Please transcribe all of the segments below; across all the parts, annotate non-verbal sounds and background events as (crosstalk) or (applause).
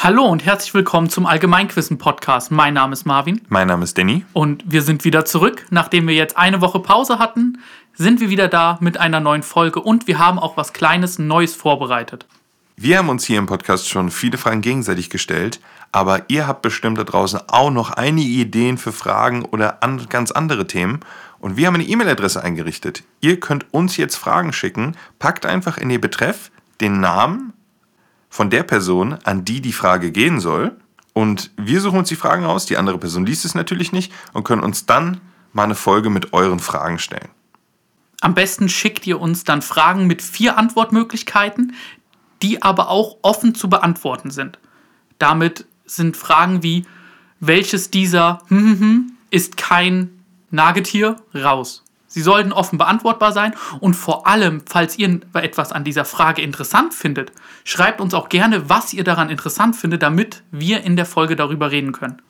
Hallo und herzlich willkommen zum Allgemeinquissen-Podcast. Mein Name ist Marvin Mein Name ist Danny. und wir sind wieder zurück. Nachdem wir jetzt eine Woche Pause hatten, sind wir wieder da mit einer neuen Folge und wir haben auch was Kleines Neues vorbereitet. Wir haben uns hier im Podcast schon viele Fragen gegenseitig gestellt, aber ihr habt bestimmt da draußen auch noch einige Ideen für Fragen oder an, ganz andere Themen. Und wir haben eine E-Mail-Adresse eingerichtet. Ihr könnt uns jetzt Fragen schicken. Packt einfach in den Betreff den Namen von der Person, an die die Frage gehen soll. Und wir suchen uns die Fragen aus. Die andere Person liest es natürlich nicht und können uns dann mal eine Folge mit euren Fragen stellen. Am besten schickt ihr uns dann Fragen mit vier Antwortmöglichkeiten, die aber auch offen zu beantworten sind. Damit sind Fragen wie, welches dieser hm, hm, hm, ist kein Nagetier raus. Sie sollten offen beantwortbar sein und vor allem, falls ihr etwas an dieser Frage interessant findet, schreibt uns auch gerne, was ihr daran interessant findet, damit wir in der Folge darüber reden können.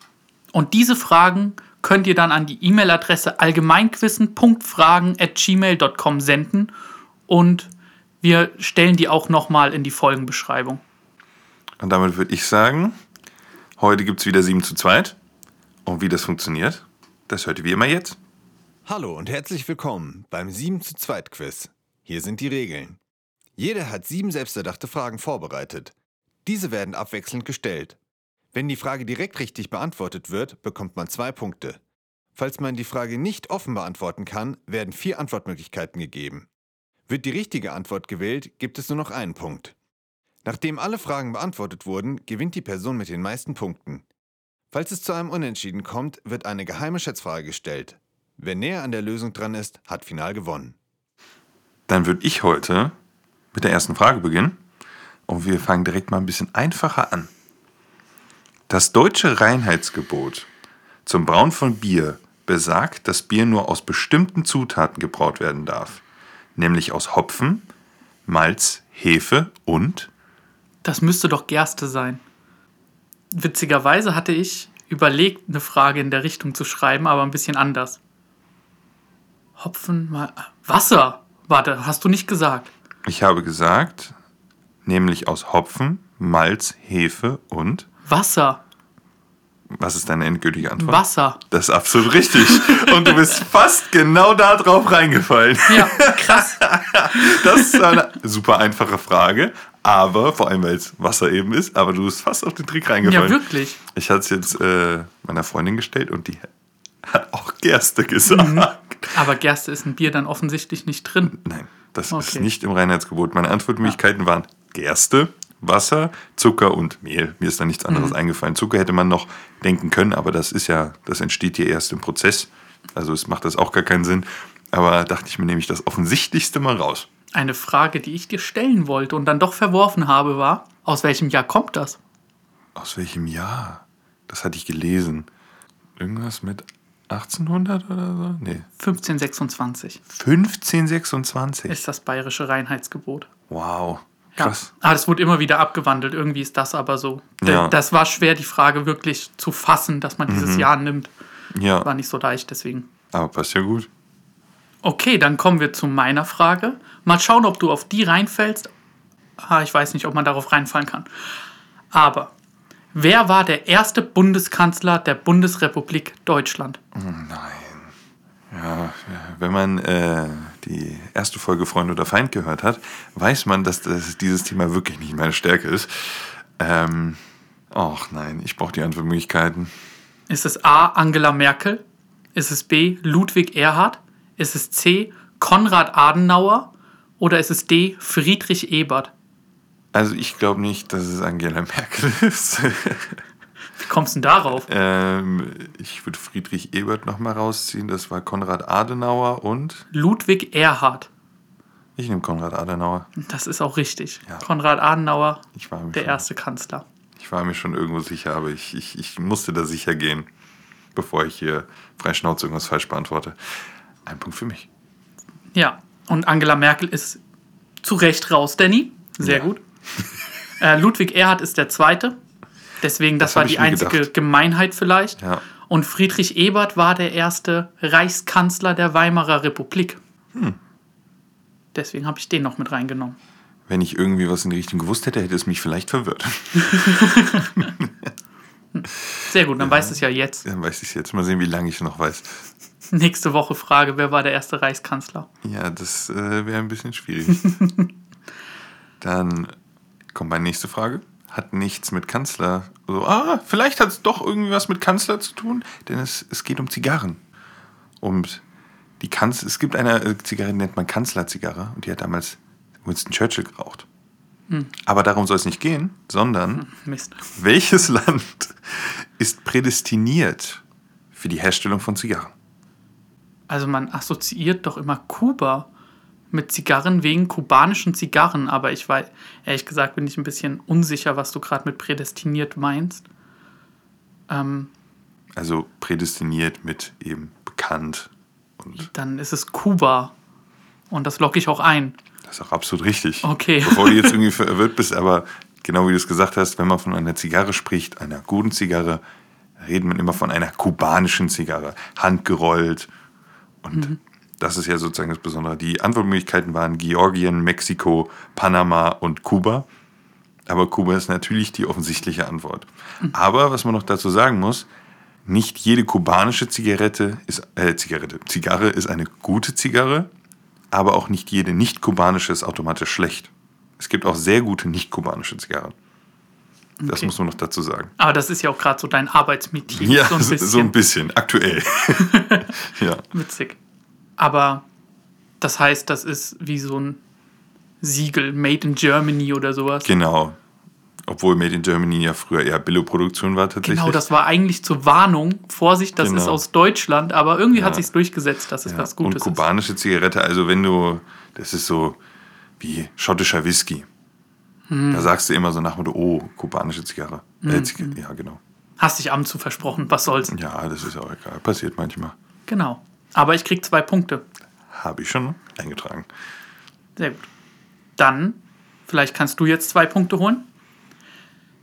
Und diese Fragen könnt ihr dann an die E-Mail-Adresse allgemeinquissen.fragen@gmail.com senden und wir stellen die auch nochmal in die Folgenbeschreibung. Und damit würde ich sagen, heute gibt es wieder 7 zu 2. Und wie das funktioniert, das hört ihr wie immer jetzt. Hallo und herzlich willkommen beim 7 zu 2 Quiz. Hier sind die Regeln. Jeder hat sieben selbsterdachte Fragen vorbereitet. Diese werden abwechselnd gestellt. Wenn die Frage direkt richtig beantwortet wird, bekommt man zwei Punkte. Falls man die Frage nicht offen beantworten kann, werden vier Antwortmöglichkeiten gegeben. Wird die richtige Antwort gewählt, gibt es nur noch einen Punkt. Nachdem alle Fragen beantwortet wurden, gewinnt die Person mit den meisten Punkten. Falls es zu einem Unentschieden kommt, wird eine geheime Schätzfrage gestellt. Wer näher an der Lösung dran ist, hat final gewonnen. Dann würde ich heute mit der ersten Frage beginnen. Und wir fangen direkt mal ein bisschen einfacher an. Das deutsche Reinheitsgebot zum Brauen von Bier besagt, dass Bier nur aus bestimmten Zutaten gebraut werden darf. Nämlich aus Hopfen, Malz, Hefe und Das müsste doch Gerste sein. Witzigerweise hatte ich überlegt, eine Frage in der Richtung zu schreiben, aber ein bisschen anders. Hopfen, mal. Wasser! Warte, hast du nicht gesagt. ich habe gesagt, nämlich aus Hopfen, Malz, Hefe und Wasser. was ist deine endgültige Antwort? Wasser. Das ist absolut richtig. Und du bist fast genau da drauf reingefallen. Ja, krass. (laughs) Das ist eine super einfache Frage, aber vor allem, weil es Wasser eben ist, aber du bist fast auf den Trick Ja, reingefallen. wirklich. ich hatte es jetzt äh, meiner Freundin gestellt und die hat auch Gerste gesagt. Mhm. (laughs) Aber Gerste ist ein Bier dann offensichtlich nicht drin. Nein, das ist Okay. nicht im Reinheitsgebot. Meine Antwortmöglichkeiten waren Gerste, Wasser, Zucker und Mehl. Mir ist da nichts Mhm. anderes eingefallen. Zucker hätte man noch denken können, aber das ist ja, das entsteht hier erst im Prozess. Also es macht das auch gar keinen Sinn. Aber dachte ich mir, nehme ich das Offensichtlichste mal raus. Eine Frage, die ich dir stellen wollte und dann doch verworfen habe, war: Aus welchem Jahr kommt das? Aus welchem Jahr? Das hatte ich gelesen. Irgendwas mit 1800 oder so? Nee. 1526 1526. ist das bayerische Reinheitsgebot. Wow. Ja. Krass. Aber es wurde immer wieder abgewandelt. Irgendwie ist das aber so. Ja. Das war schwer, die Frage wirklich zu fassen, dass man dieses Jahr nimmt. Ja, War nicht so leicht, deswegen. aber passt ja gut. Okay, dann kommen wir zu meiner Frage. Mal schauen, ob du auf die reinfällst. Ah, ich weiß nicht, ob man darauf reinfallen kann. Aber wer war der erste Bundeskanzler der Bundesrepublik Deutschland? Ja, wenn man äh, die erste Folge Freund oder Feind gehört hat, weiß man, dass das, dieses Thema wirklich nicht meine Stärke ist. Ähm, ach nein, ich brauche die Antwortmöglichkeiten. Ist es A. Angela Merkel? Ist es B. Ludwig Erhard? Ist es C. Konrad Adenauer? Oder ist es D. Friedrich Ebert? Also ich glaube nicht, dass es Angela Merkel (laughs) ist. Wie kommst du denn darauf? ähm, ich würde Friedrich Ebert nochmal rausziehen. Das war Konrad Adenauer und Ludwig Erhard. ich nehme Konrad Adenauer. Das ist auch richtig. Ja. Konrad Adenauer, der schon, erste Kanzler. ich war mir schon irgendwo sicher, aber ich, ich, ich musste da sicher gehen, bevor ich hier frei Schnauze irgendwas falsch beantworte. Ein Punkt für mich. Ja, und Angela Merkel ist zu Recht raus, Danny. Sehr Ja. gut. (laughs) Äh, Ludwig Erhard ist der zweite. Deswegen, das, Das war die einzige gedacht. Gemeinheit vielleicht. Ja. Und Friedrich Ebert war der erste Reichskanzler der Weimarer Republik. Hm. Deswegen habe ich den noch mit reingenommen. Wenn ich irgendwie was in die Richtung gewusst hätte, hätte es mich vielleicht verwirrt. (laughs) Sehr gut, dann weißt du es ja jetzt. Dann weiß ich es jetzt. Mal sehen, wie lange ich noch weiß. Nächste Woche Frage, wer war der erste Reichskanzler? Ja, das äh, wäre ein bisschen schwierig. (laughs) Dann kommt meine nächste Frage. Hat nichts mit Kanzler. So, ah, vielleicht hat es doch irgendwie was mit Kanzler zu tun, denn es, es geht um Zigarren. Und die Kanz es gibt eine äh, Zigarre, die nennt man Kanzlerzigarre und die hat damals Winston Churchill geraucht. Aber darum soll es nicht gehen, sondern Mist. welches (laughs) Land ist prädestiniert für die Herstellung von Zigarren? Also man assoziiert doch immer Kuba mit Zigarren wegen kubanischen Zigarren, aber ich weiß, ehrlich gesagt, bin ich ein bisschen unsicher, was du gerade mit prädestiniert meinst. Ähm, Also prädestiniert mit eben bekannt. Und dann ist es Kuba. Und das locke ich auch ein. das ist auch absolut richtig. Okay. Bevor du jetzt (laughs) irgendwie verwirrt bist, aber genau wie du es gesagt hast, wenn man von einer Zigarre spricht, einer guten Zigarre, redet man immer von einer kubanischen Zigarre. Handgerollt. Und das ist ja sozusagen das Besondere. Die Antwortmöglichkeiten waren Georgien, Mexiko, Panama und Kuba. Aber Kuba ist natürlich die offensichtliche Antwort. Aber was man noch dazu sagen muss, nicht jede kubanische Zigarette ist, äh, Zigarette, Zigarre ist eine gute Zigarre, aber auch nicht jede nicht-kubanische ist automatisch schlecht. Es gibt auch sehr gute nicht-kubanische Zigarren. Das Okay. muss man noch dazu sagen. Aber das ist ja auch gerade so dein Arbeitsmetier. Ja, so ein bisschen so ein bisschen, aktuell. (laughs) (laughs) ja, witzig. Aber das heißt, das ist wie so ein Siegel, Made in Germany oder sowas. genau. Obwohl Made in Germany ja früher eher Billo-Produktion war tatsächlich. Genau, das war eigentlich zur Warnung. Vorsicht, das Genau. ist aus Deutschland, aber irgendwie hat Ja. sich's durchgesetzt, dass es Ja, was und Gutes ist. kubanische Zigarette, also wenn du, das ist so wie schottischer Whisky. Hm. Da sagst du immer so nach dem Motto, oh, kubanische Zigarre. Äh, Zigarre. Ja, genau. Hast dich abends zu versprochen, was soll's. Ja, das ist auch egal. Passiert manchmal. Genau. Aber ich krieg zwei Punkte. Habe ich schon eingetragen. Sehr gut. Dann, vielleicht kannst du jetzt zwei Punkte holen.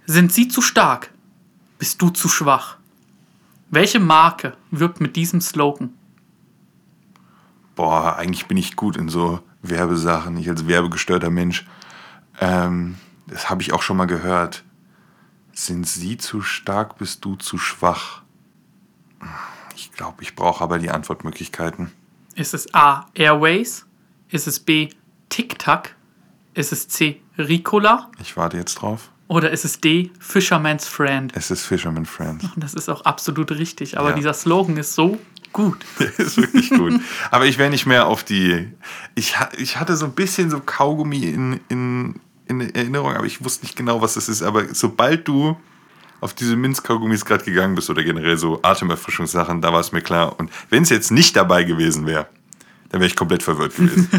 Sind sie zu stark? Bist du zu schwach? Welche Marke wirbt mit diesem Slogan? Boah, eigentlich bin ich gut in so Werbesachen. Ich als werbegestörter Mensch. Ähm, das habe ich auch schon mal gehört. Sind sie zu stark, bist du zu schwach? Ich glaube, ich brauche aber die Antwortmöglichkeiten. Ist es A. Airways? Ist es B. Tic Tac? Ist es C. Ricola? Ich warte jetzt drauf. Oder ist es D. Fisherman's Friend? Es ist Fisherman Friends. Und das ist auch absolut richtig. Aber Ja. dieser Slogan ist so gut. (laughs) Der ist wirklich gut. Aber ich wäre nicht mehr auf die. Ich, ich hatte so ein bisschen so Kaugummi in, in, in Erinnerung, aber ich wusste nicht genau, was das ist. Aber sobald du auf diese Minzkaugummis gerade gegangen bist oder generell so Atemerfrischungssachen, da war es mir klar. Und wenn es jetzt nicht dabei gewesen wäre, dann wäre ich komplett verwirrt gewesen.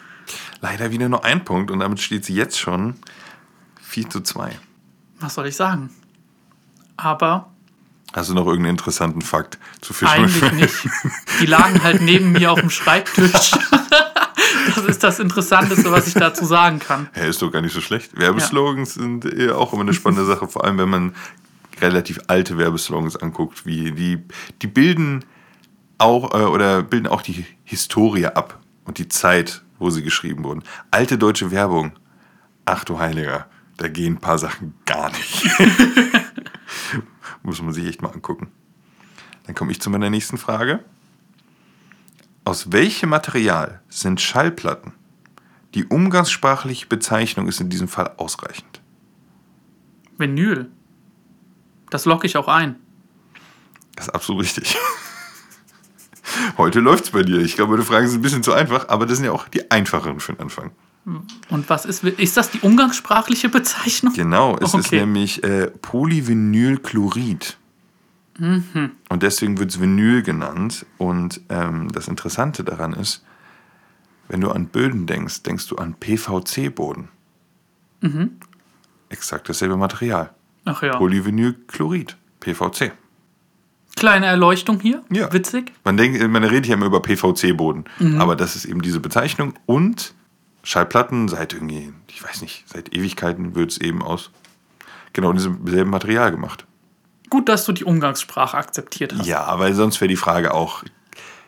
(laughs) Leider wieder nur ein Punkt und damit steht sie jetzt schon 4 zu 2. Was soll ich sagen? Aber Hast du noch irgendeinen interessanten Fakt zu Fisherman Eigentlich nicht. Die lagen halt neben mir auf dem Schreibtisch. (laughs) Das ist das Interessanteste, was ich dazu sagen kann. Ja, ist doch gar nicht so schlecht. Werbeslogans sind eher auch immer eine spannende Sache, vor allem wenn man relativ alte Werbeslogans anguckt, wie die, die bilden auch äh, oder bilden auch die Historie ab und die Zeit, wo sie geschrieben wurden. Alte deutsche Werbung. Ach du Heiliger, da gehen ein paar Sachen gar nicht. (laughs) Muss man sich echt mal angucken. Dann komme ich zu meiner nächsten Frage. Aus welchem Material sind Schallplatten? Die umgangssprachliche Bezeichnung ist in diesem Fall ausreichend. Vinyl. Das locke ich auch ein. Das ist absolut richtig. Heute läuft's bei dir. Ich glaube, meine Fragen sind ein bisschen zu einfach, aber das sind ja auch die einfacheren für den Anfang. Und was ist, ist das die umgangssprachliche Bezeichnung? Genau, es ist Okay. nämlich äh, Polyvinylchlorid. Und deswegen wird es Vinyl genannt. Und ähm, das Interessante daran ist, wenn du an Böden denkst, denkst du an PVC-Boden. Exakt dasselbe Material. Ach ja. Polyvinylchlorid, PVC. Kleine Erleuchtung hier. Ja. Witzig. Man, denkt, man redet ja immer über PVC-Boden, aber das ist eben diese Bezeichnung. Und Schallplatten seit irgendwie, ich weiß nicht, seit Ewigkeiten wird es eben aus genau diesem selben Material gemacht. Gut, dass du die Umgangssprache akzeptiert hast. Ja, weil sonst wäre die Frage auch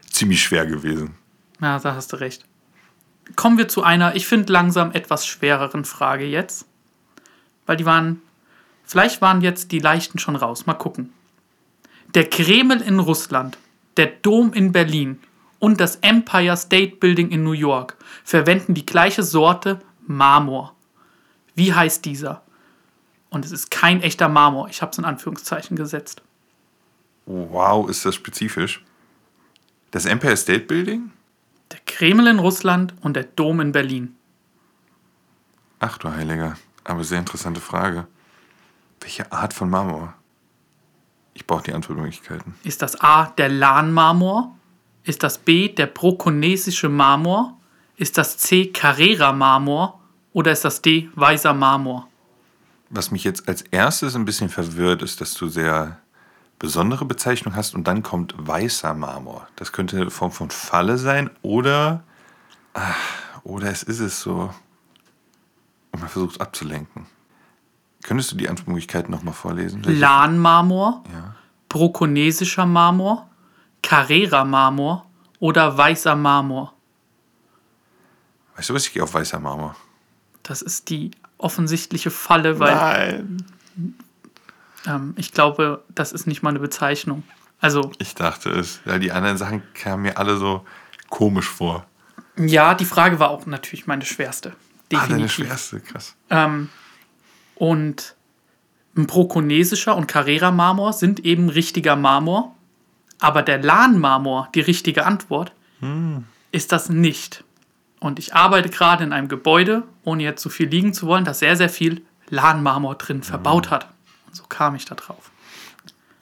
ziemlich schwer gewesen. Ja, da hast du recht. kommen wir zu einer, ich finde langsam etwas schwereren Frage jetzt. Weil die waren, vielleicht waren jetzt die leichten schon raus. Mal gucken. Der Kreml in Russland, der Dom in Berlin und das Empire State Building in New York verwenden die gleiche Sorte Marmor. Wie heißt dieser? Und es ist kein echter Marmor. Ich habe es in Anführungszeichen gesetzt. Wow, ist das spezifisch. Das Empire State Building? Der Kreml in Russland und der Dom in Berlin. Ach du Heiliger, aber sehr interessante Frage. Welche Art von Marmor? Ich brauche die Antwortmöglichkeiten. Ist das A der Lahn-Marmor? Ist das B der brokonesische Marmor? Ist das C Carrera-Marmor? Oder ist das D weißer Marmor? Was mich jetzt als erstes ein bisschen verwirrt, ist, dass du sehr besondere Bezeichnung hast und dann kommt weißer Marmor. Das könnte eine Form von Falle sein oder, ach, oder es ist es so. Und man versucht es abzulenken. Könntest du die Antwortmöglichkeiten nochmal vorlesen? Lahn-Marmor, Ja. brokonesischer Marmor, Carrera-Marmor oder weißer Marmor? Weißt du was, ich gehe auf weißer Marmor. Das ist die offensichtliche Falle, weil Nein. ähm, ich glaube, das ist nicht mal eine Bezeichnung. Also, Ich dachte es. Ja, die anderen Sachen kamen mir alle so komisch vor. ja, die Frage war auch natürlich meine schwerste. Ah, deine Definitiv. schwerste, krass. Ähm, und ein brokonesischer und Carrera-Marmor sind eben richtiger Marmor. Aber der Lahn-Marmor, die richtige Antwort, ist das nicht. Und ich arbeite gerade in einem Gebäude, ohne jetzt zu viel liegen zu wollen, das sehr, sehr viel Lahn-Marmor drin verbaut hat. Und so kam ich da drauf.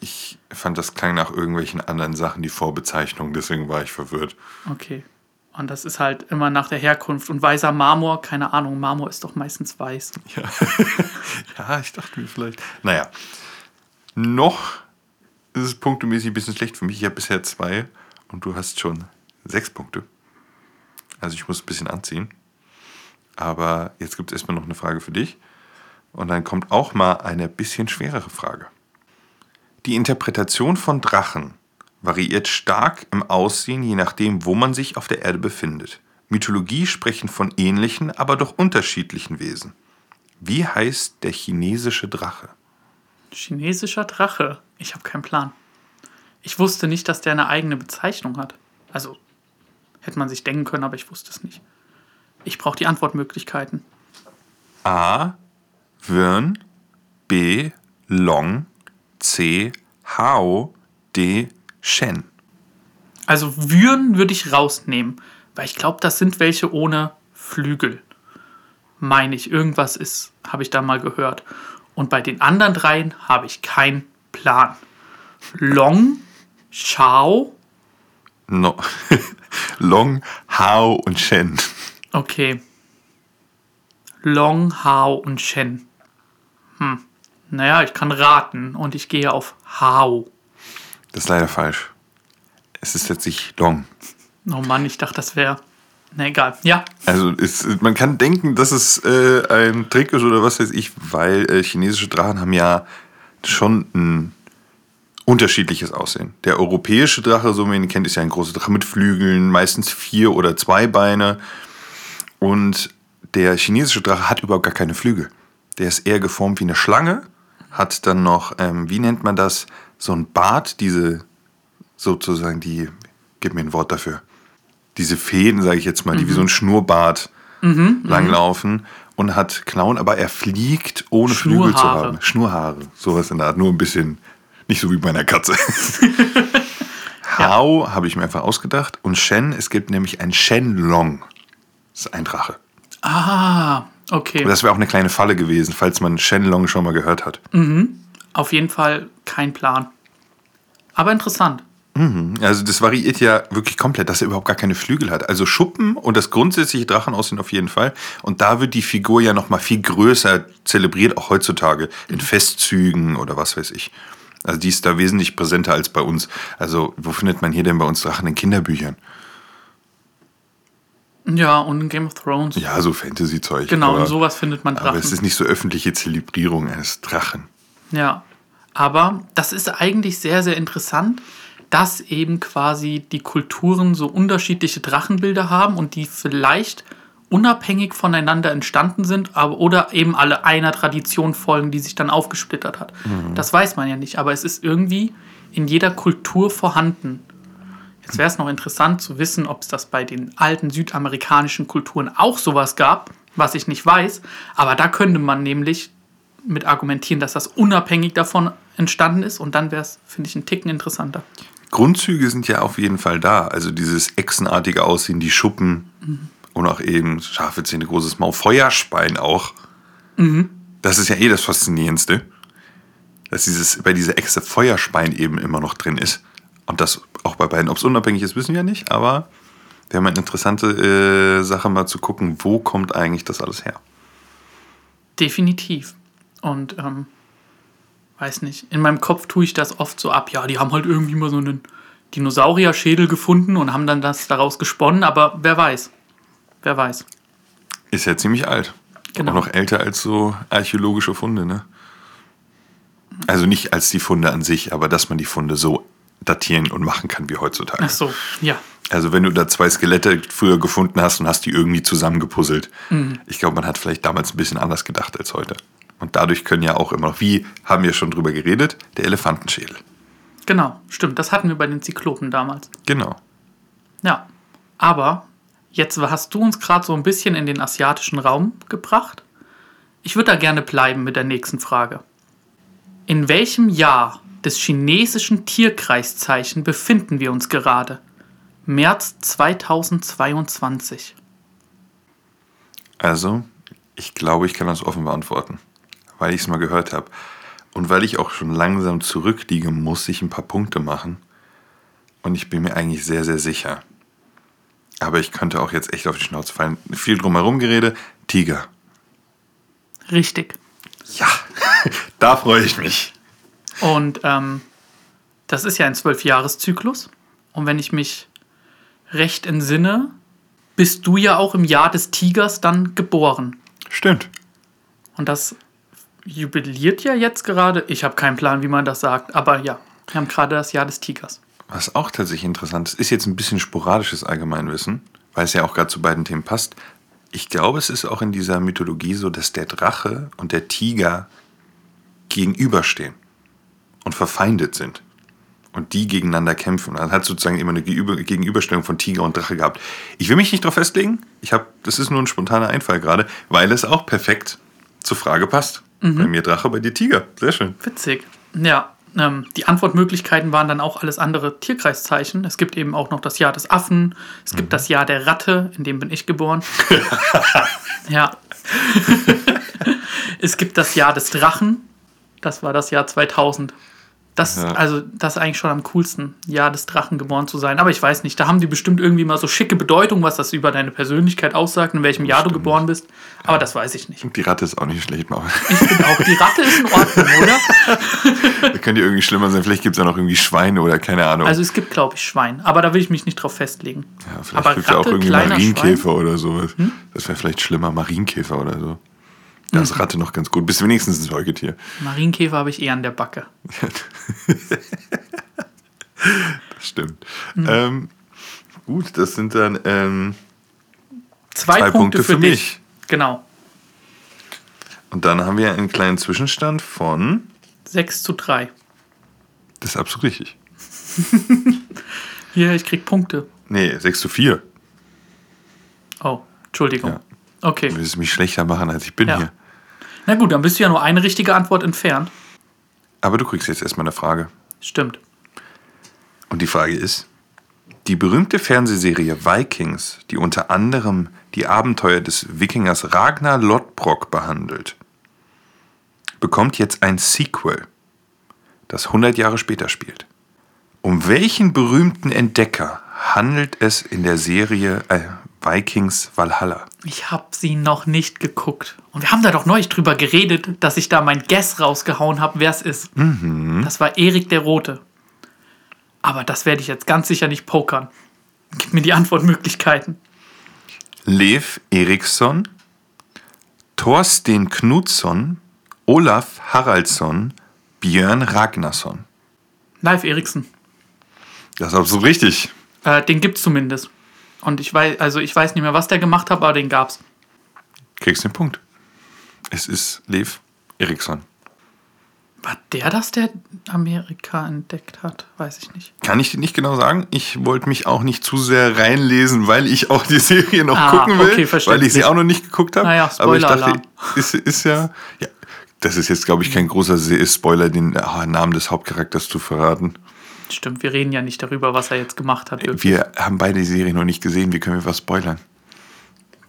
Ich fand, das klang nach irgendwelchen anderen Sachen, die Vorbezeichnung, deswegen war ich verwirrt. Okay. Und das ist halt immer nach der Herkunft. Und weißer Marmor, keine Ahnung, Marmor ist doch meistens weiß. (laughs) Ja, ich dachte mir vielleicht. Naja, noch ist es punktemäßig ein bisschen schlecht für mich. Ich habe bisher zwei und du hast schon sechs Punkte. Also ich muss ein bisschen anziehen. Aber jetzt gibt es erstmal noch eine Frage für dich. Und dann kommt auch mal eine bisschen schwerere Frage. Die Interpretation von Drachen variiert stark im Aussehen, je nachdem, wo man sich auf der Erde befindet. Mythologie sprechen von ähnlichen, aber doch unterschiedlichen Wesen. Wie heißt der chinesische Drache? Chinesischer Drache. Ich habe keinen Plan. Ich wusste nicht, dass der eine eigene Bezeichnung hat. Also, hätte man sich denken können, aber ich wusste es nicht. Ich brauche die Antwortmöglichkeiten. A. Wirn. B. Long. C. Hao. D. Shen. Also, Würen würde ich rausnehmen, weil ich glaube, das sind welche ohne Flügel. Meine ich, irgendwas ist, habe ich da mal gehört. Und bei den anderen dreien habe ich keinen Plan. Long, Shao, No. (laughs) Long, Hao und Shen. Okay. Long, Hao und Shen. Hm. Naja, ich kann raten und ich gehe auf Hao. Das ist leider falsch. Es ist letztlich Long. Oh Mann, ich dachte, das wäre. Na egal. Ja, Also es, man kann denken, dass es äh, ein Trick ist oder was weiß ich, weil äh, chinesische Drachen haben ja schon ein unterschiedliches Aussehen. Der europäische Drache, so wie man ihn kennt, ist ja ein großer Drache mit Flügeln, meistens vier oder zwei Beine. Und der chinesische Drache hat überhaupt gar keine Flügel. Der ist eher geformt wie eine Schlange, hat dann noch, ähm, wie nennt man das, so ein Bart, diese sozusagen die, gib mir ein Wort dafür, diese Fäden, sage ich jetzt mal, die wie so ein Schnurrbart langlaufen und hat Klauen, aber er fliegt ohne Flügel zu haben. Schnurhaare, sowas in der Art, nur ein bisschen, nicht so wie bei einer Katze. (laughs) Hao habe ich mir einfach ausgedacht und Shen, es gibt nämlich ein Shenlong. Das ist ein Drache. Ah, okay. Das wäre auch eine kleine Falle gewesen, falls man Shenlong schon mal gehört hat. Auf jeden Fall kein Plan. Aber interessant. Also das variiert ja wirklich komplett, dass er überhaupt gar keine Flügel hat. Also Schuppen und das grundsätzliche Drachenaussehen auf jeden Fall. Und da wird die Figur ja noch mal viel größer zelebriert, auch heutzutage in Festzügen oder was weiß ich. Also die ist da wesentlich präsenter als bei uns. Also wo findet man hier denn bei uns Drachen in Kinderbüchern? Ja, und in Game of Thrones. Ja, so Fantasy-Zeug. genau, aber, und sowas findet man aber Drachen. es ist nicht so öffentliche Zelebrierung eines Drachen. Ja, aber das ist eigentlich sehr, sehr interessant, dass eben quasi die Kulturen so unterschiedliche Drachenbilder haben und die vielleicht unabhängig voneinander entstanden sind, aber oder eben alle einer Tradition folgen, die sich dann aufgesplittert hat. Das weiß man ja nicht, aber es ist irgendwie in jeder Kultur vorhanden. Jetzt wäre es noch interessant zu wissen, ob es das bei den alten südamerikanischen Kulturen auch sowas gab, was ich nicht weiß, aber da könnte man nämlich mit argumentieren, dass das unabhängig davon entstanden ist und dann wäre es, finde ich, einen Ticken interessanter. Grundzüge sind ja auf jeden Fall da. Also dieses echsenartige Aussehen, die Schuppen und auch eben scharfe Zähne, großes Maul, Feuerspein auch. Das ist ja eh das Faszinierendste. Dass dieses, bei dieser Echse Feuerspein eben immer noch drin ist. Und das auch bei beiden. Ob es unabhängig ist, wissen wir nicht, aber wäre mal eine interessante äh, Sache, mal zu gucken, wo kommt eigentlich das alles her. Definitiv. Und ähm, weiß nicht, in meinem Kopf tue ich das oft so ab. Ja, die haben halt irgendwie mal so einen Dinosaurierschädel gefunden und haben dann das daraus gesponnen, aber wer weiß. Wer weiß. Ist ja ziemlich alt. Genau. Auch noch älter als so archäologische Funde, ne? Also nicht als die Funde an sich, aber dass man die Funde so datieren und machen kann wie heutzutage. Ach so, ja. Also wenn du da zwei Skelette früher gefunden hast und hast die irgendwie zusammengepuzzelt. Ich glaube, man hat vielleicht damals ein bisschen anders gedacht als heute. Und dadurch können ja auch immer noch, wie haben wir schon drüber geredet, der Elefantenschädel. Genau, stimmt. Das hatten wir bei den Zyklopen damals. Genau. Ja. Aber jetzt hast du uns gerade so ein bisschen in den asiatischen Raum gebracht. Ich würde da gerne bleiben mit der nächsten Frage. In welchem Jahr des chinesischen Tierkreiszeichen befinden wir uns gerade? März 2022. Also, ich glaube, ich kann das offen beantworten, weil ich es mal gehört habe. Und weil ich auch schon langsam zurückliege, muss ich ein paar Punkte machen. Und ich bin mir eigentlich sehr, sehr sicher. Aber ich könnte auch jetzt echt auf die Schnauze fallen. Viel drumherum gerede. Tiger. Richtig. Ja, (laughs) da freue ich mich. Und ähm, das ist ja ein Zwölfjahreszyklus. Und wenn ich mich recht entsinne, bist du ja auch im Jahr des Tigers dann geboren. Stimmt. Und das jubiliert ja jetzt gerade. Ich habe keinen Plan, wie man das sagt, aber ja, wir haben gerade das Jahr des Tigers. Was auch tatsächlich interessant ist, ist jetzt ein bisschen sporadisches Allgemeinwissen, weil es ja auch gerade zu beiden Themen passt. Ich glaube, es ist auch in dieser Mythologie so, dass der Drache und der Tiger gegenüberstehen und verfeindet sind. Und die gegeneinander kämpfen. Man hat sozusagen immer eine Gegenüberstellung von Tiger und Drache gehabt. Ich will mich nicht darauf festlegen. Ich habe, das ist nur ein spontaner Einfall gerade, weil es auch perfekt zur Frage passt. Bei mir Drache, bei dir Tiger. Sehr schön. Witzig. Ja, ähm, die Antwortmöglichkeiten waren dann auch alles andere Tierkreiszeichen. Es gibt eben auch noch das Jahr des Affen. Es gibt das Jahr der Ratte, in dem bin ich geboren. (laughs) ja. (laughs) es gibt das Jahr des Drachen. Das war das Jahr 2000. Das, Ja. also, das ist eigentlich schon am coolsten, Jahr des Drachen geboren zu sein. Aber ich weiß nicht, da haben die bestimmt irgendwie mal so schicke Bedeutung, was das über deine Persönlichkeit aussagt, in welchem Jahr du geboren bist. Aber das weiß ich nicht. Und die Ratte ist auch nicht schlecht. Aber Ich finde auch, die Ratte ist in Ordnung, oder? (laughs) das könnte ja irgendwie schlimmer sein. Vielleicht gibt es ja noch irgendwie Schweine oder keine Ahnung. Also es gibt, glaube ich, Schwein. Aber da will ich mich nicht drauf festlegen. ja, vielleicht gibt es ja auch irgendwie Marienkäfer oder sowas. Das wäre vielleicht schlimmer. Marienkäfer oder so. Da ist Ratte noch ganz gut. Bist wenigstens ein Säugetier. Marienkäfer habe ich eher an der Backe. (laughs) Das stimmt. Ähm, gut, das sind dann ähm, Zwei, zwei Punkte, für, dich. mich. Genau. Und dann haben wir einen kleinen Zwischenstand von. 6 zu 3. Das ist absolut richtig. (laughs) Hier, ich krieg Punkte. Nee, 6 zu 4. Oh, Entschuldigung. Ja. Okay. Du willst mich schlechter machen, als ich bin Ja. hier. Na gut, dann bist du ja nur eine richtige Antwort entfernt. Aber du kriegst jetzt erstmal eine Frage. Stimmt. Und die Frage ist: Die berühmte Fernsehserie Vikings, die unter anderem die Abenteuer des Wikingers Ragnar Lodbrok behandelt, bekommt jetzt ein Sequel, das 100 Jahre später spielt. Um welchen berühmten Entdecker handelt es in der Serie äh, Vikings Valhalla? Ich habe sie noch nicht geguckt. Und wir haben da doch neulich drüber geredet, dass ich da mein Guess rausgehauen habe, wer es ist. Das war Erik der Rote. Aber das werde ich jetzt ganz sicher nicht pokern. Gib mir die Antwortmöglichkeiten. Lev Eriksson, Thorsten Knutsson, Olaf Haraldsson, Björn Ragnarsson. Live Eriksen. Das ist absolut richtig. Äh, den gibt's zumindest. Und ich weiß, also ich weiß nicht mehr, was der gemacht hat, aber den gab's. Kriegst den Punkt. Es ist Lev Eriksson. War der das, der Amerika entdeckt hat? Weiß ich nicht. Kann ich dir nicht genau sagen. Ich wollte mich auch nicht zu sehr reinlesen, weil ich auch die Serie noch Ah, gucken will, okay, weil ich sie auch noch nicht geguckt habe. Naja, Aber ich dachte, ist, ist ja, ja, das ist jetzt, glaube ich, kein großer Spoiler, den ah, Namen des Hauptcharakters zu verraten. Stimmt, wir reden ja nicht darüber, was er jetzt gemacht hat. wirklich. Wir haben beide die Serie noch nicht gesehen. Wie können wir was spoilern?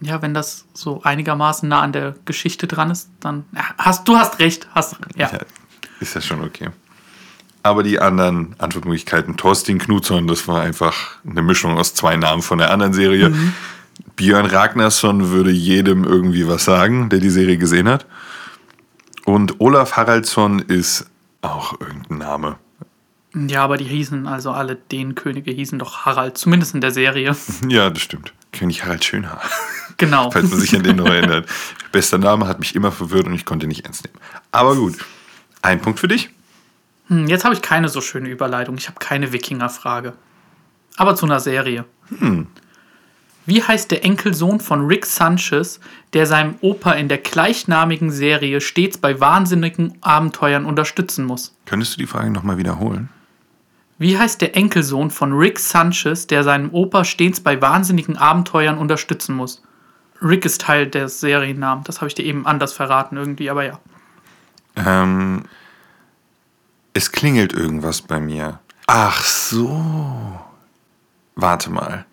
Ja, wenn das so einigermaßen nah an der Geschichte dran ist, dann hast du hast recht, hast ja. Ja, ist ja schon okay. Aber die anderen Antwortmöglichkeiten, Thorsten Knutzon, das war einfach eine Mischung aus zwei Namen von der anderen Serie. Björn Ragnarsson würde jedem irgendwie was sagen, der die Serie gesehen hat. Und Olaf Haraldsson ist auch irgendein Name. Ja, aber die hießen also alle den Könige hießen doch Harald, zumindest in der Serie. (laughs) Ja, das stimmt. König Harald Schönhaar, Genau. (laughs) falls man sich an den noch erinnert. Bester Name hat mich immer verwirrt und ich konnte nicht ernst nehmen. Aber gut, ein Punkt für dich. Hm, Jetzt habe ich keine so schöne Überleitung. Ich habe keine Wikinger-Frage. Aber zu einer Serie. Wie heißt der Enkelsohn von Rick Sanchez, der seinem Opa in der gleichnamigen Serie stets bei wahnsinnigen Abenteuern unterstützen muss? Könntest du die Frage nochmal wiederholen? Wie heißt der Enkelsohn von Rick Sanchez, der seinem Opa stets bei wahnsinnigen Abenteuern unterstützen muss? Rick ist Teil des Seriennamens. Das habe ich dir eben anders verraten irgendwie, aber ja. Ähm, es klingelt irgendwas bei mir. Ach so. Warte mal.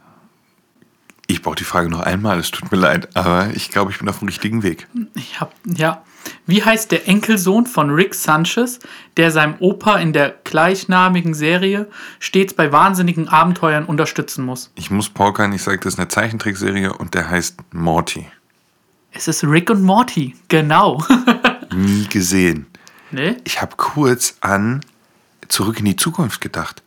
Ich brauche die Frage noch einmal, es tut mir leid, aber ich glaube, ich bin auf dem richtigen Weg. Ich hab, ja. Wie heißt der Enkelsohn von Rick Sanchez, der seinem Opa in der gleichnamigen Serie stets bei wahnsinnigen Abenteuern unterstützen muss? Ich muss Paulkan, ich sage, das ist eine Zeichentrickserie und der heißt Morty. Es ist Rick und Morty, genau. (laughs) Nie gesehen. ne? Ich habe kurz an Zurück in die Zukunft gedacht.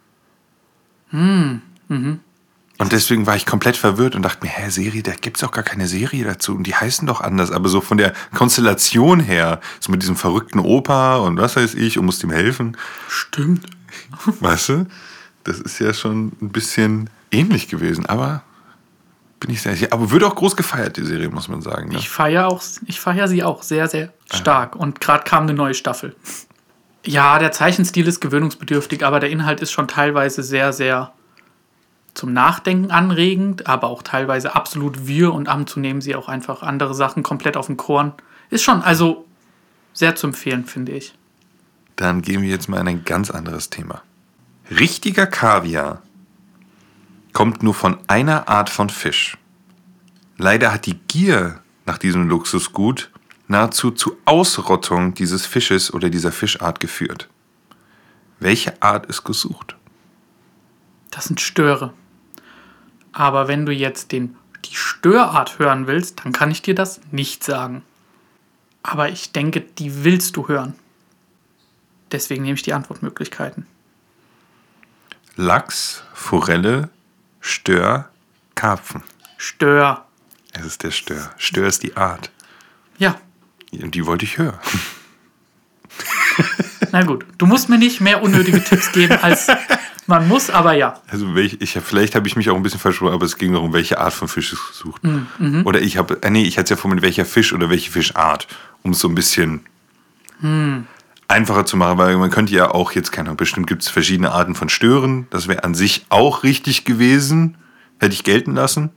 Und deswegen war ich komplett verwirrt und dachte mir, hä, Serie, da gibt's auch gar keine Serie dazu. Und die heißen doch anders. Aber so von der Konstellation her, so mit diesem verrückten Opa und was weiß ich und muss ihm helfen, Stimmt. weißt du, das ist ja schon ein bisschen ähnlich gewesen. Aber bin ich sehr sicher. Aber wird auch groß gefeiert, die Serie, muss man sagen. Ne? Ich feiere auch, ich feiere sie auch sehr, sehr stark. Und gerade kam eine neue Staffel. Ja, der Zeichenstil ist gewöhnungsbedürftig, aber der Inhalt ist schon teilweise sehr, sehr zum Nachdenken anregend, aber auch teilweise absolut wir und ab zu nehmen sie auch einfach andere Sachen komplett auf den Korn. Ist schon also sehr zu empfehlen, finde ich. Dann gehen wir jetzt mal in ein ganz anderes Thema. Richtiger Kaviar kommt nur von einer Art von Fisch. Leider hat die Gier nach diesem Luxusgut nahezu zu Ausrottung dieses Fisches oder dieser Fischart geführt. Welche Art ist gesucht? Das sind Störe. Aber wenn du jetzt den, die Störart hören willst, dann kann ich dir das nicht sagen. Aber ich denke, die willst du hören. Deswegen nehme ich die Antwortmöglichkeiten. Lachs, Forelle, Stör, Karpfen. Stör. Es ist der Stör. Stör ist die Art. Ja, Und die wollte ich hören. (laughs) na gut. Du musst mir nicht mehr unnötige Tipps geben, als (laughs) man muss, aber ja. Also welch, ich, vielleicht habe ich mich auch ein bisschen verschwunden, aber es ging darum, welche Art von Fisch es gesucht. Mhm, Oder ich habe, äh, nee, ich hatte es ja formuliert, welcher Fisch oder welche Fischart, um es so ein bisschen Hm. einfacher zu machen, weil man könnte ja auch jetzt, keine Ahnung, bestimmt gibt es verschiedene Arten von Stören. Das wäre an sich auch richtig gewesen, hätte ich gelten lassen.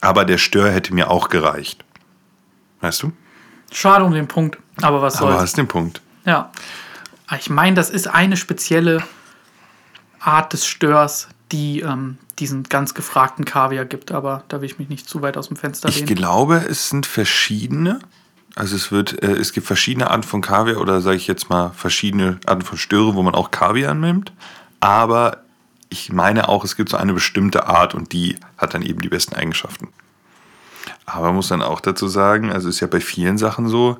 Aber der Stör hätte mir auch gereicht. Weißt du? Schade um den Punkt, aber was Aber soll's. hast den Punkt. Ja. Ich meine, das ist eine spezielle Art des Störs, die ähm, diesen ganz gefragten Kaviar gibt, aber da will ich mich nicht zu weit aus dem Fenster Ich lehnen. glaube, es sind verschiedene. Also es wird, äh, es gibt verschiedene Arten von Kaviar oder sage ich jetzt mal verschiedene Arten von Störe, wo man auch Kaviar nimmt. Aber ich meine auch, es gibt so eine bestimmte Art und die hat dann eben die besten Eigenschaften. Aber man muss dann auch dazu sagen, also ist ja bei vielen Sachen so,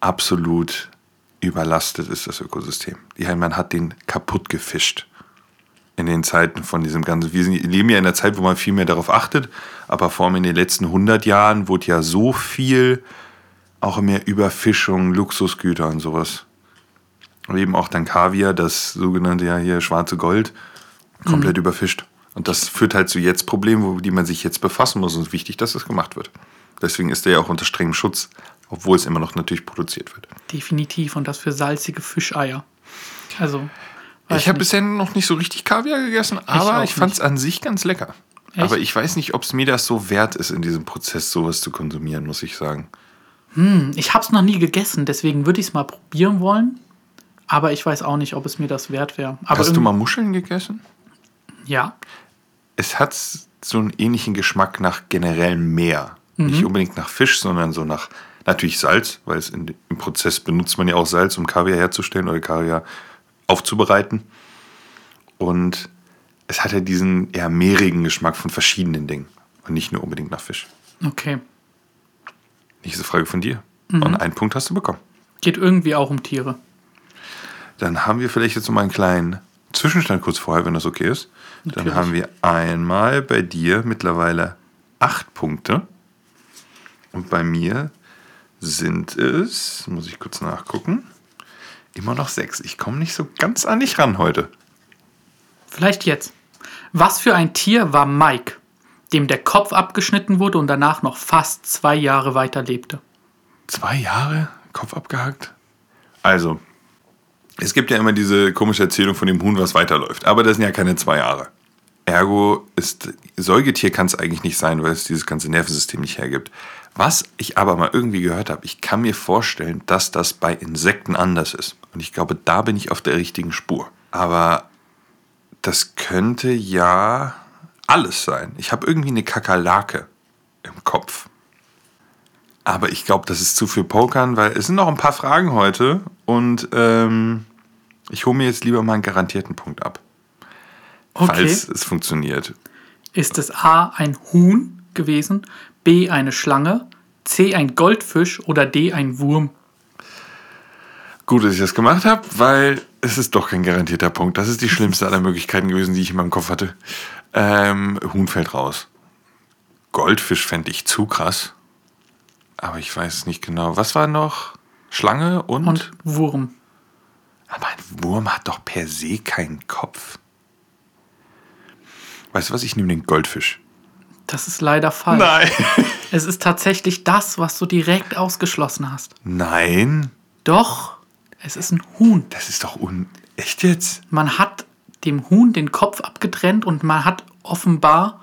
absolut überlastet ist das Ökosystem. Man hat den kaputt gefischt in den Zeiten von diesem ganzen. Wir leben ja in einer Zeit, wo man viel mehr darauf achtet, aber vor allem in den letzten 100 Jahren wurde ja so viel auch mehr Überfischung, Luxusgüter und sowas. Und eben auch dann Kaviar, das sogenannte ja hier schwarze Gold, komplett überfischt. Und das führt halt zu jetzt Problemen, wo die man sich jetzt befassen muss. Und es ist wichtig, dass das gemacht wird. Deswegen ist der ja auch unter strengem Schutz, obwohl es immer noch natürlich produziert wird. Definitiv. Und das für salzige Fischeier. Also. Ich habe bisher noch nicht so richtig Kaviar gegessen, aber auch ich, fand es an sich ganz lecker. Echt? Aber ich weiß nicht, ob es mir das so wert ist, in diesem Prozess sowas zu konsumieren, muss ich sagen. Ich habe es noch nie gegessen, deswegen würde ich es mal probieren wollen. Aber ich weiß auch nicht, ob es mir das wert wäre. Aber Hast du mal Muscheln gegessen? Ja. Es hat so einen ähnlichen Geschmack nach generell Meer. Nicht unbedingt nach Fisch, sondern so nach natürlich Salz, weil es in, im Prozess benutzt man ja auch Salz, um Kaviar herzustellen oder Kaviar aufzubereiten. Und es hat ja diesen eher mehrigen Geschmack von verschiedenen Dingen und nicht nur unbedingt nach Fisch. Okay. Nächste Frage von dir. Und einen Punkt hast du bekommen. Geht irgendwie auch um Tiere. Dann haben wir vielleicht jetzt noch mal einen kleinen Zwischenstand kurz vorher, wenn das okay ist. Dann Natürlich. haben wir einmal bei dir mittlerweile acht Punkte. Und bei mir sind es, muss ich kurz nachgucken, immer noch sechs. Ich komme nicht so ganz an dich ran heute. Vielleicht jetzt. Was für ein Tier war Mike, dem der Kopf abgeschnitten wurde und danach noch fast zwei Jahre weiterlebte? Zwei Jahre Kopf abgehackt? Also, es gibt ja immer diese komische Erzählung von dem Huhn, was weiterläuft. Aber das sind ja keine zwei Jahre. Ergo ist Säugetier kann es eigentlich nicht sein, weil es dieses ganze Nervensystem nicht hergibt. Was ich aber mal irgendwie gehört habe, ich kann mir vorstellen, dass das bei Insekten anders ist. Und ich glaube, da bin ich auf der richtigen Spur. Aber das könnte ja alles sein. Ich habe irgendwie eine Kakerlake im Kopf. Aber ich glaube, das ist zu viel Pokern, weil es sind noch ein paar Fragen heute und ähm, ich hole mir jetzt lieber mal einen garantierten Punkt ab, Okay. falls es funktioniert. Ist es A ein Huhn gewesen, B eine Schlange, C ein Goldfisch oder D ein Wurm? Gut, dass ich das gemacht habe, weil es ist doch kein garantierter Punkt. Das ist die schlimmste aller Möglichkeiten gewesen, die ich in meinem Kopf hatte. Ähm, Huhn fällt raus. Goldfisch fände ich zu krass. Aber ich weiß es nicht genau. Was war noch? Schlange und? Und Wurm. Aber ein Wurm hat doch per se keinen Kopf. Weißt du was? Ich nehme den Goldfisch. Das ist leider falsch. Nein. (laughs) Es ist tatsächlich das, was du direkt ausgeschlossen hast. Nein. Doch, es ist ein Huhn. Das ist doch un. Echt jetzt? Man hat dem Huhn den Kopf abgetrennt und man hat offenbar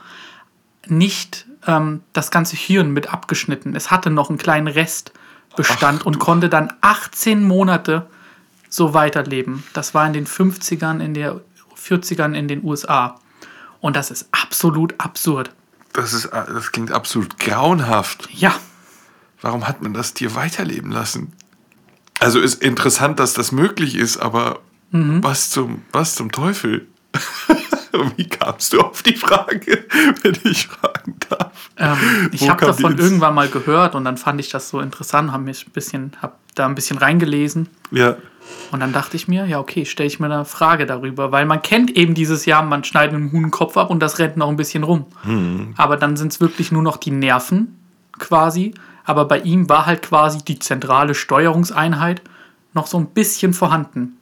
nicht ähm, das ganze Hirn mit abgeschnitten. Es hatte noch einen kleinen Restbestand Ach, und konnte dann 18 Monate so weiterleben. Das war in den 50ern, in der 40ern in den USA. Und das ist absolut absurd. Das, ist, das klingt absolut grauenhaft. Ja, Warum hat man das Tier weiterleben lassen? Also ist interessant, dass das möglich ist, aber was, zum, was zum Teufel? (laughs) Wie kamst du auf die Frage, (laughs) wenn ich fragen darf? Ähm, ich habe davon irgendwann mal gehört und dann fand ich das so interessant, habe mich ein bisschen, hab da ein bisschen reingelesen Ja. Und dann dachte ich mir, ja okay, stelle ich mir eine Frage darüber, weil man kennt eben dieses Jahr, man schneidet einem Huhn den Kopf ab und das rennt noch ein bisschen rum. Mhm. Aber dann sind es wirklich nur noch die Nerven quasi. Aber bei ihm war halt quasi die zentrale Steuerungseinheit noch so ein bisschen vorhanden.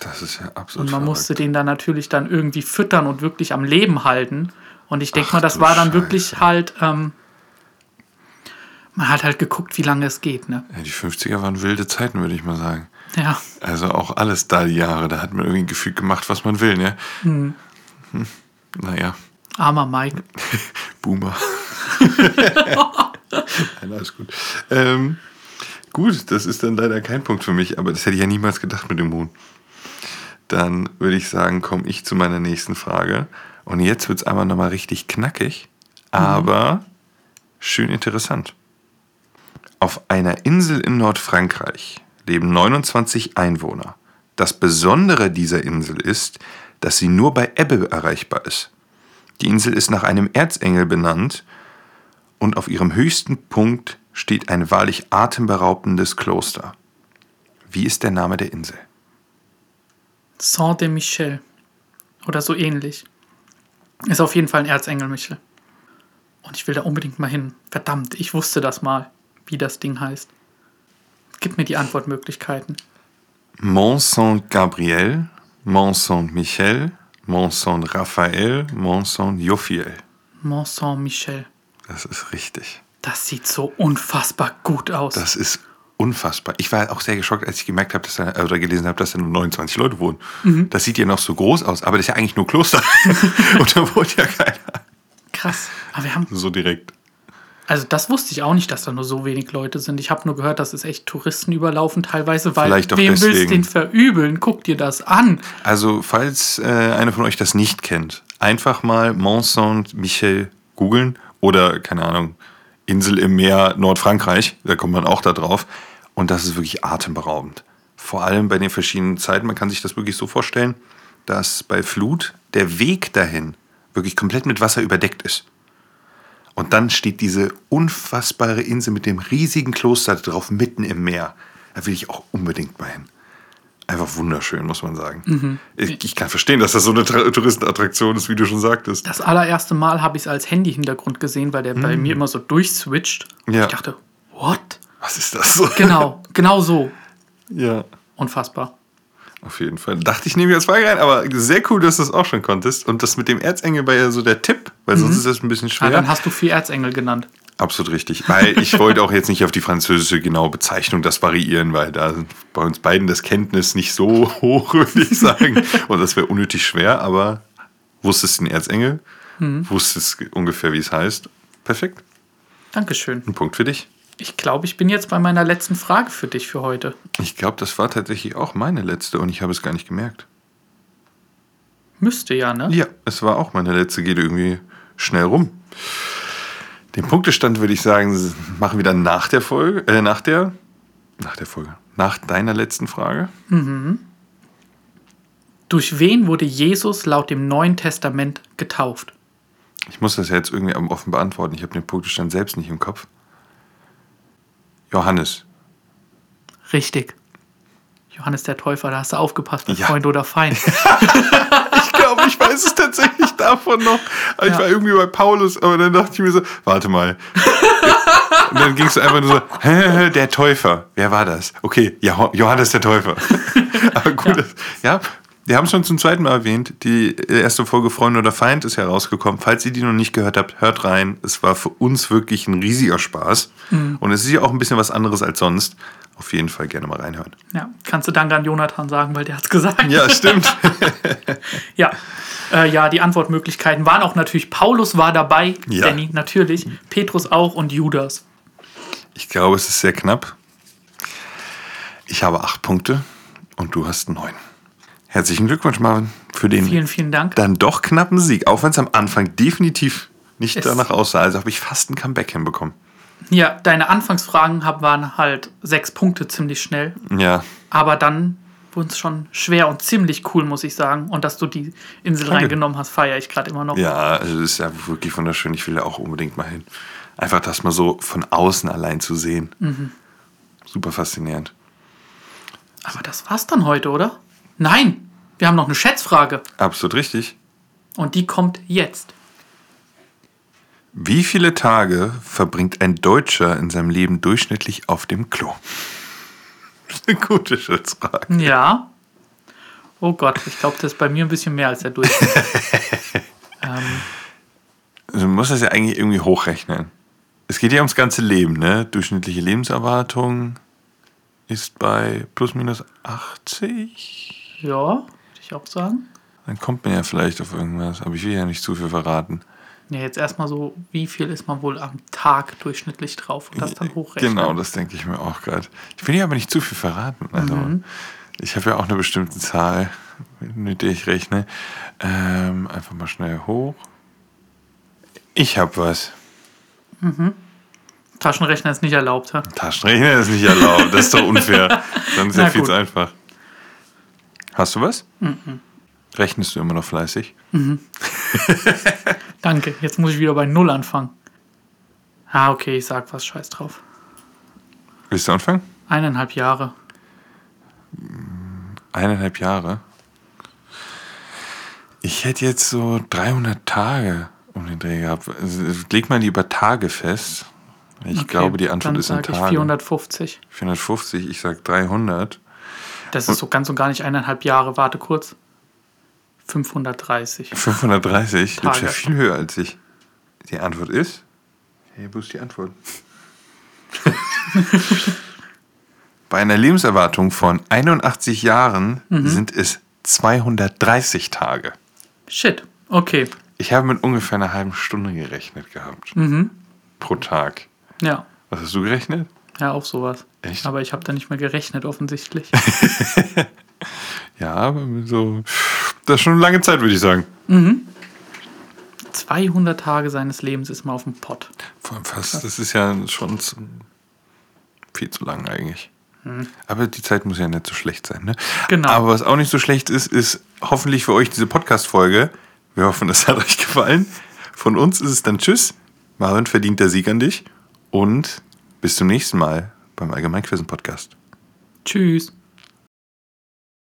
Das ist ja absolut Und man verrückt. musste den dann natürlich dann irgendwie füttern und wirklich am Leben halten. Und ich denke mal, das war dann Scheiße. wirklich halt, ähm, man hat halt geguckt, wie lange es geht, ne? Ja, die 50er waren wilde Zeiten, würde ich mal sagen. Ja, Also auch alles da die Jahre. Da hat man irgendwie gefühlt gemacht, was man will, ne? Hm. Naja, armer Mike. (laughs) Boomer. (laughs) Nein, alles gut. Ähm, gut, das ist dann leider kein Punkt für mich, aber das hätte ich ja niemals gedacht mit dem Huhn. Dann würde ich sagen, komme ich zu meiner nächsten Frage. Und jetzt wird es einmal nochmal richtig knackig, aber schön interessant. Auf einer Insel in Nordfrankreich leben 29 Einwohner. Das Besondere dieser Insel ist, dass sie nur bei Ebbe erreichbar ist. Die Insel ist nach einem Erzengel benannt und auf ihrem höchsten Punkt steht ein wahrlich atemberaubendes Kloster. Wie ist der Name der Insel? Saint de Michel. Oder so ähnlich. Ist auf jeden Fall ein Erzengel, Michel. Und ich will da unbedingt mal hin. Verdammt, ich wusste das mal, wie das Ding heißt. Gib mir die Antwortmöglichkeiten. Mont Saint-Gabriel, Mont Saint-Michel, Mont Saint-Raphaël, Mont Saint-Jophiel. Mont Saint-Michel. Das ist richtig. Das sieht so unfassbar gut aus. Das ist unfassbar. Ich war auch sehr geschockt, als ich gemerkt habe, dass da, oder gelesen habe, dass da nur 29 Leute wohnen. Das sieht ja noch so groß aus, aber das ist ja eigentlich nur Kloster. (laughs) Und da wohnt ja keiner. Krass. Aber wir haben, So direkt. Also das wusste ich auch nicht, dass da nur so wenig Leute sind. Ich habe nur gehört, dass es echt Touristen überlaufen teilweise, weil Vielleicht wem willst deswegen. den verübeln? Guck dir das an. Also, falls äh, einer von euch das nicht kennt, einfach mal Mont Saint-Michel googeln oder, keine Ahnung, Insel im Meer Nordfrankreich, da kommt man auch da drauf. Und das ist wirklich atemberaubend. Vor allem bei den verschiedenen Zeiten. Man kann sich das wirklich so vorstellen, dass bei Flut der Weg dahin wirklich komplett mit Wasser überdeckt ist. Und dann steht diese unfassbare Insel mit dem riesigen Kloster drauf mitten im Meer. Da will ich auch unbedingt mal hin. Einfach wunderschön, muss man sagen. Ich, ich kann verstehen, dass das so eine Tra Touristenattraktion ist, wie du schon sagtest. Das allererste Mal habe ich es als Handy-Hintergrund gesehen, weil der bei mir immer so durchswitcht. Mhm. Ja. Ich dachte, what? Was ist das so? (laughs) Genau, genau so. Ja, Unfassbar. Auf jeden Fall. Dachte ich, nehme ich als Frage rein, aber sehr cool, dass du das auch schon konntest. Und das mit dem Erzengel war ja so der Tipp, weil sonst ist das ein bisschen Ja, schwer. dann hast du vier Erzengel genannt. Absolut richtig. Weil ich wollte auch jetzt nicht auf die französische genaue Bezeichnung das variieren, weil da bei uns beiden das Kenntnis nicht so (laughs) hoch, würde ich sagen. Und das wäre unnötig schwer, aber wusstest du den Erzengel? Wusstest ungefähr, wie es heißt? Perfekt. Dankeschön. Ein Punkt für dich. Ich glaube, ich bin jetzt bei meiner letzten Frage für dich für heute. Ich glaube, das war tatsächlich auch meine letzte und ich habe es gar nicht gemerkt. Müsste ja, ne? Ja, es war auch meine letzte, geht irgendwie schnell rum. Den Punktestand würde ich sagen, machen wir dann nach der Folge, äh, nach der, nach der Folge, nach deiner letzten Frage. Durch wen wurde Jesus laut dem Neuen Testament getauft? Ich muss das ja jetzt irgendwie offen beantworten. Ich habe den Punktestand selbst nicht im Kopf. Johannes. Richtig. Johannes der Täufer, da hast du aufgepasst, Ja. Freund oder Feind. (laughs) Ich glaube, ich weiß es tatsächlich davon noch. Ich Ja. war irgendwie bei Paulus, aber dann dachte ich mir so, warte mal. Und dann ging es einfach nur so, der Täufer. Wer war das? Okay, Jo- Johannes der Täufer. (laughs) aber gut, ja. ja, wir haben es schon zum zweiten Mal erwähnt. Die erste Folge Freund oder Feind ist herausgekommen. Falls ihr die noch nicht gehört habt, hört rein. Es war für uns wirklich ein riesiger Spaß. Und es ist ja auch ein bisschen was anderes als sonst. Auf jeden Fall gerne mal reinhören. Ja, kannst du Danke an Jonathan sagen, weil der hat's gesagt. Ja, stimmt. (laughs) Ja, äh, ja die Antwortmöglichkeiten waren auch natürlich, Paulus war dabei, Ja. Danny natürlich, Petrus auch und Judas. Ich glaube, es ist sehr knapp. Ich habe acht Punkte und du hast neun. Herzlichen Glückwunsch, Marvin, für den Vielen, vielen Dank. dann doch knappen Sieg. Auch wenn es am Anfang definitiv nicht Es- danach aussah. Also habe ich fast ein Comeback hinbekommen. Ja, deine Anfangsfragen waren halt sechs Punkte ziemlich schnell, Ja, aber dann wurde es schon schwer und ziemlich cool, muss ich sagen. Und dass du die Insel Danke. reingenommen hast, feiere ich gerade immer noch. ja, also es ist ja wirklich wunderschön. Ich will da auch unbedingt mal hin. Einfach das mal so von außen allein zu sehen. Mhm. Super faszinierend. Aber das war's dann heute, oder? Nein, wir haben noch eine Schätzfrage Absolut richtig. und die kommt jetzt. Wie viele Tage verbringt ein Deutscher in seinem Leben durchschnittlich auf dem Klo? Eine gute Schätzfrage. Ja. Oh Gott, ich glaube, das ist bei mir ein bisschen mehr als der Durchschnitt. (laughs) ähm, Also man muss das ja eigentlich irgendwie hochrechnen. Es geht ja ums ganze Leben, ne? Durchschnittliche Lebenserwartung ist bei plus minus 80. ja, ich auch sagen. Dann kommt man ja vielleicht auf irgendwas, aber ich will ja nicht zu viel verraten. Ja, jetzt erstmal so, wie viel ist man wohl am Tag durchschnittlich drauf und das dann hochrechnen. Genau, das denke ich mir auch gerade. Ich will ja aber nicht zu viel verraten. Also, Ich habe ja auch eine bestimmte Zahl, mit der ich rechne. Ähm, einfach mal schnell hoch. Ich habe was. Taschenrechner ist nicht erlaubt. hä? Taschenrechner ist nicht erlaubt. Das ist doch unfair. (laughs) Dann ist ja viel zu einfach. Hast du was? Rechnest du immer noch fleißig? (laughs) Danke, jetzt muss ich wieder bei Null anfangen. Ah, okay, ich sag was, scheiß drauf. Willst du anfangen? Eineinhalb Jahre. Eineinhalb Jahre. Ich hätte jetzt so 300 Tage um den Dreh gehabt. Also, Leg mal lieber Tage fest. Ich Okay, glaube, die Antwort dann ist in sag ich Tagen. 450. 450, ich sag 300. Das ist so ganz und gar nicht eineinhalb Jahre. Warte kurz. 530. 530? Du bist ja viel höher als ich. Die Antwort ist. Hey, wo ist die Antwort? (laughs) Bei einer Lebenserwartung von 81 Jahren Mhm. sind es 230 Tage. Shit. Okay. Ich habe mit ungefähr einer halben Stunde gerechnet gehabt. Mhm. Pro Tag. Ja. Was hast du gerechnet? Ja, auch sowas. Echt? Aber ich habe da nicht mehr gerechnet, offensichtlich. (laughs) Ja, aber so. Das ist schon eine lange Zeit, würde ich sagen. 200 Tage seines Lebens ist mal auf dem Pott. Vor allem fast. Das ist ja schon zu, viel zu lang eigentlich. Aber die Zeit muss ja nicht so schlecht sein. Ne? Genau. Aber was auch nicht so schlecht ist, ist hoffentlich für euch diese Podcast-Folge. Wir hoffen, es hat euch gefallen. Von uns ist es dann Tschüss. Marvin verdient der Sieg an dich. Und bis zum nächsten Mal beim Allgemeinquissen-Podcast. Tschüss.